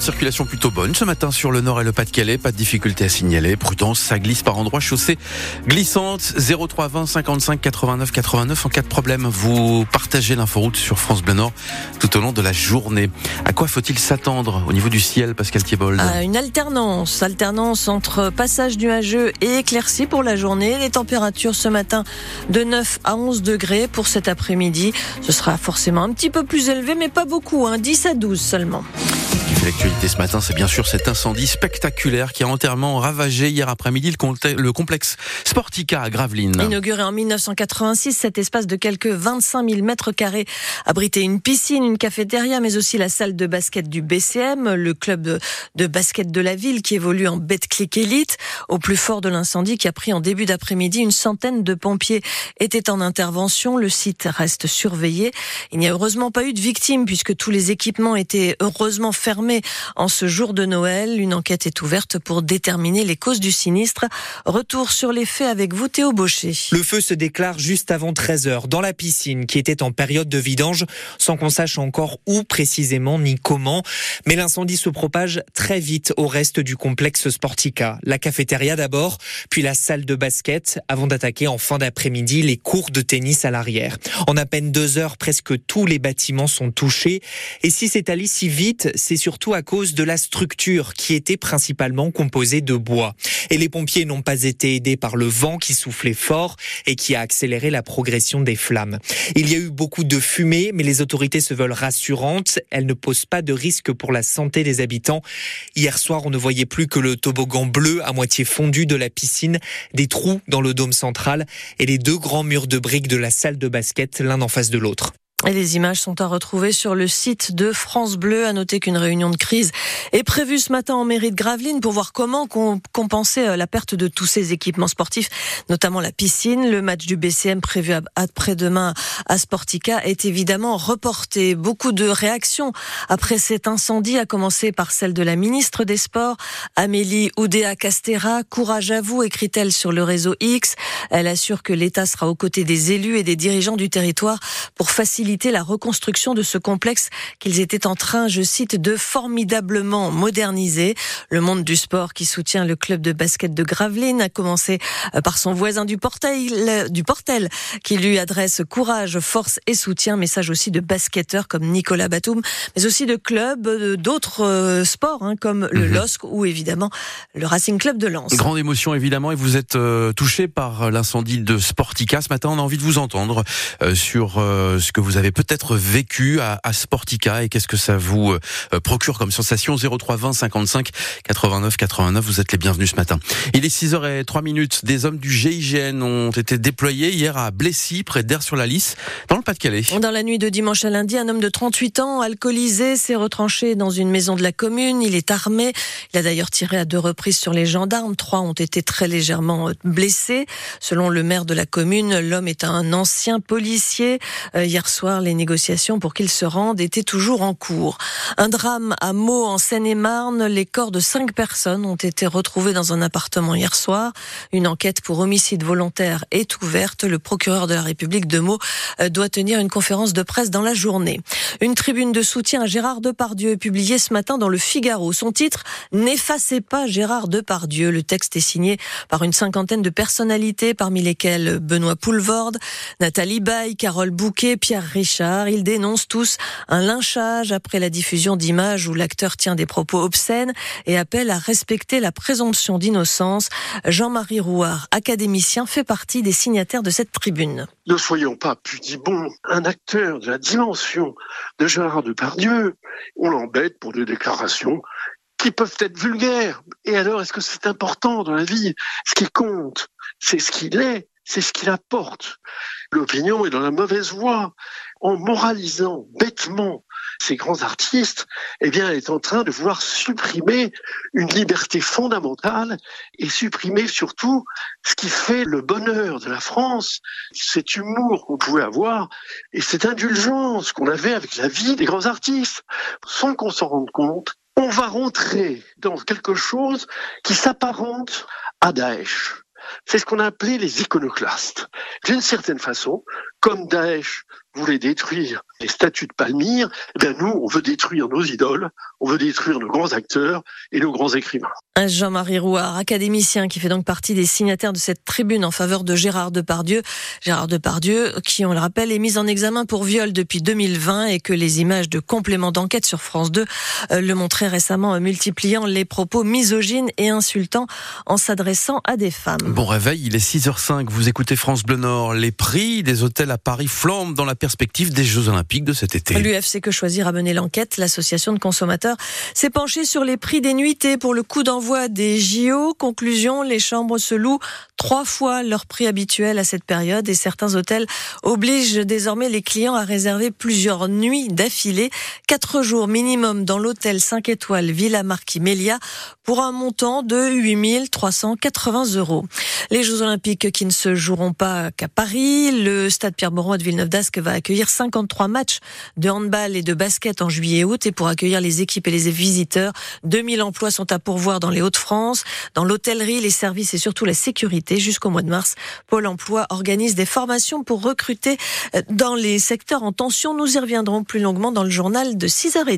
circulation plutôt bonne ce matin sur le nord et le Pas-de-Calais. Pas de difficulté à signaler. Prudence, ça glisse par endroits. Chaussée glissante 0320 55 89 89. En cas de problème, vous partagez l'inforoute sur France Bleu Nord tout au long de la journée. À quoi faut-il s'attendre au niveau du ciel, Pascal Thiebold À une alternance, alternance entre passage nuageux et éclairci pour la journée. Les températures ce matin de 9 à 11 degrés pour cet après-midi. Ce sera forcément un petit peu plus élevé, mais pas beaucoup, hein, 10 à 12 seulement. L'actualité ce matin, c'est bien sûr cet incendie spectaculaire qui a entièrement ravagé hier après-midi le complexe Sportica à Gravelines. Inauguré en 1986, cet espace de quelques 25 000 mètres carrés abritait une piscine, une cafétéria, mais aussi la salle de basket du BCM, le club de basket de la ville qui évolue en Betclic Elite. Au plus fort de l'incendie qui a pris en début d'après-midi, une centaine de pompiers étaient en intervention. Le site reste surveillé. Il n'y a heureusement pas eu de victimes puisque tous les équipements étaient heureusement fermés en ce jour de Noël. Une enquête est ouverte pour déterminer les causes du sinistre. Retour sur les faits avec vous, Théo Baucher. Le feu se déclare juste avant 13 heures dans la piscine qui était en période de vidange sans qu'on sache encore où précisément ni comment. Mais l'incendie se propage très vite au reste du complexe Sportica. La cafétéria d'abord, puis la salle de basket avant d'attaquer en fin d'après-midi les cours de tennis à l'arrière. En à peine deux heures, presque tous les bâtiments sont touchés. Et si c'est allé si vite, c'est surtout surtout à cause de la structure qui était principalement composée de bois. Et les pompiers n'ont pas été aidés par le vent qui soufflait fort et qui a accéléré la progression des flammes. Il y a eu beaucoup de fumée, mais les autorités se veulent rassurantes. Elles ne posent pas de risque pour la santé des habitants. Hier soir, on ne voyait plus que le toboggan bleu à moitié fondu de la piscine, des trous dans le dôme central et les deux grands murs de briques de la salle de basket l'un en face de l'autre. Et les images sont à retrouver sur le site de France Bleu. À noter qu'une réunion de crise est prévue ce matin en mairie de Gravelines pour voir comment compenser euh, la perte de tous ces équipements sportifs, notamment la piscine. Le match du BCM prévu après-demain à Sportica est évidemment reporté. Beaucoup de réactions après cet incendie, à commencer par celle de la ministre des Sports, Amélie Oudéa Castera. Courage à vous, écrit-elle sur le réseau X. Elle assure que l'État sera aux côtés des élus et des dirigeants du territoire pour faciliter la reconstruction de ce complexe qu'ils étaient en train, je cite, de formidablement moderniser. Le monde du sport qui soutient le club de basket de Gravelines a commencé euh, par son voisin du portail, du Portel, qui lui adresse courage, force et soutien. Message aussi de basketteurs comme Nicolas Batum, mais aussi de clubs euh, d'autres euh, sports, hein, comme le mhm. LOSC ou évidemment le Racing Club de Lens. Grande émotion évidemment, et vous êtes touché par l'incendie de Sportica. Ce matin, on a envie de vous entendre sur ce que vous avez avez peut-être vécu à, Sportica et qu'est-ce que ça vous euh, procure comme sensation? 03 20 55 89 89 vous êtes les bienvenus ce matin. Il est 6h03 minutes. Des hommes du GIGN ont été déployés hier à Blessy près d'Air-sur-la-Lys dans le Pas-de-Calais. Dans la nuit de dimanche à lundi, un homme de 38 ans alcoolisé s'est retranché dans une maison de la commune, il est armé, il a d'ailleurs tiré à deux reprises sur les gendarmes, trois ont été très légèrement euh, blessés. Selon le maire de la commune, l'homme est un ancien policier. Euh, hier soir les négociations pour qu'il se rende étaient toujours en cours. Un drame à Meaux en Seine-et-Marne. Les corps de cinq personnes ont été retrouvés dans un appartement hier soir. Une enquête pour homicide volontaire est ouverte. Le procureur de la République de Meaux euh, doit tenir une conférence de presse dans la journée. Une tribune de soutien à Gérard Depardieu est publiée ce matin dans le Figaro. Son titre N'effacez pas Gérard Depardieu. Le texte est signé par une cinquantaine de personnalités, parmi lesquelles Benoît Poulvorde, Nathalie Baye, Carole Bouquet, Pierre Richard. Ils dénoncent tous un lynchage après la diffusion d'images où l'acteur tient des propos obscènes et appelle à respecter la présomption d'innocence. Jean-Marie Rouard, académicien, fait partie des signataires de cette tribune. Ne soyons pas pudibons. Un acteur de la dimension de Gérard Depardieu, on l'embête pour des déclarations qui peuvent être vulgaires. Et alors, est-ce que c'est important dans la vie? Ce qui compte, c'est ce qu'il est, c'est ce qu'il apporte. L'opinion est dans la mauvaise voie en moralisant bêtement ces grands artistes, eh bien, elle est en train de vouloir supprimer une liberté fondamentale et supprimer surtout ce qui fait le bonheur de la France, cet humour qu'on pouvait avoir et cette indulgence qu'on avait avec la vie des grands artistes. Sans qu'on s'en rende compte, on va rentrer dans quelque chose qui s'apparente à Daesh. C'est ce qu'on a appelé les iconoclastes. D'une certaine façon, comme Daesh voulait détruire les statues de Palmyre, eh bien nous, on veut détruire nos idoles, on veut détruire nos grands acteurs et nos grands écrivains. Jean-Marie Rouard, académicien qui fait donc partie des signataires de cette tribune en faveur de Gérard Depardieu. Gérard Depardieu, qui, on le rappelle, est mis en examen pour viol depuis 2020 et que les images de complément d'enquête sur France 2 euh, le montraient récemment, euh, multipliant les propos misogynes et insultants en s'adressant à des femmes. Bon réveil, il est 6h05, vous écoutez France Bleu Nord. Les prix des hôtels à Paris flambent dans la perspective des Jeux Olympiques de cet été. L'UFC Que Choisir a mené l'enquête. L'association de consommateurs s'est penchée sur les prix des nuitées pour le coup d'envoi des JO. Conclusion, les chambres se louent trois fois leur prix habituel à cette période et certains hôtels obligent désormais les clients à réserver plusieurs nuits d'affilée, quatre jours minimum dans l'hôtel 5 étoiles Villa Marquis Melia pour un montant de 8380 euros. Les Jeux Olympiques qui ne se joueront pas qu'à Paris, le stade Pierre-Mauroy de Villeneuve d'Ascq va accueillir 53 matchs de handball et de basket en juillet et août et pour accueillir les équipes et les visiteurs, 2000 emplois sont à pourvoir dans les Hauts-de-France, dans l'hôtellerie, les services et surtout la sécurité. Jusqu'au mois de mars, Pôle emploi organise des formations pour recruter dans les secteurs en tension. Nous y reviendrons plus longuement dans le journal de 6h30.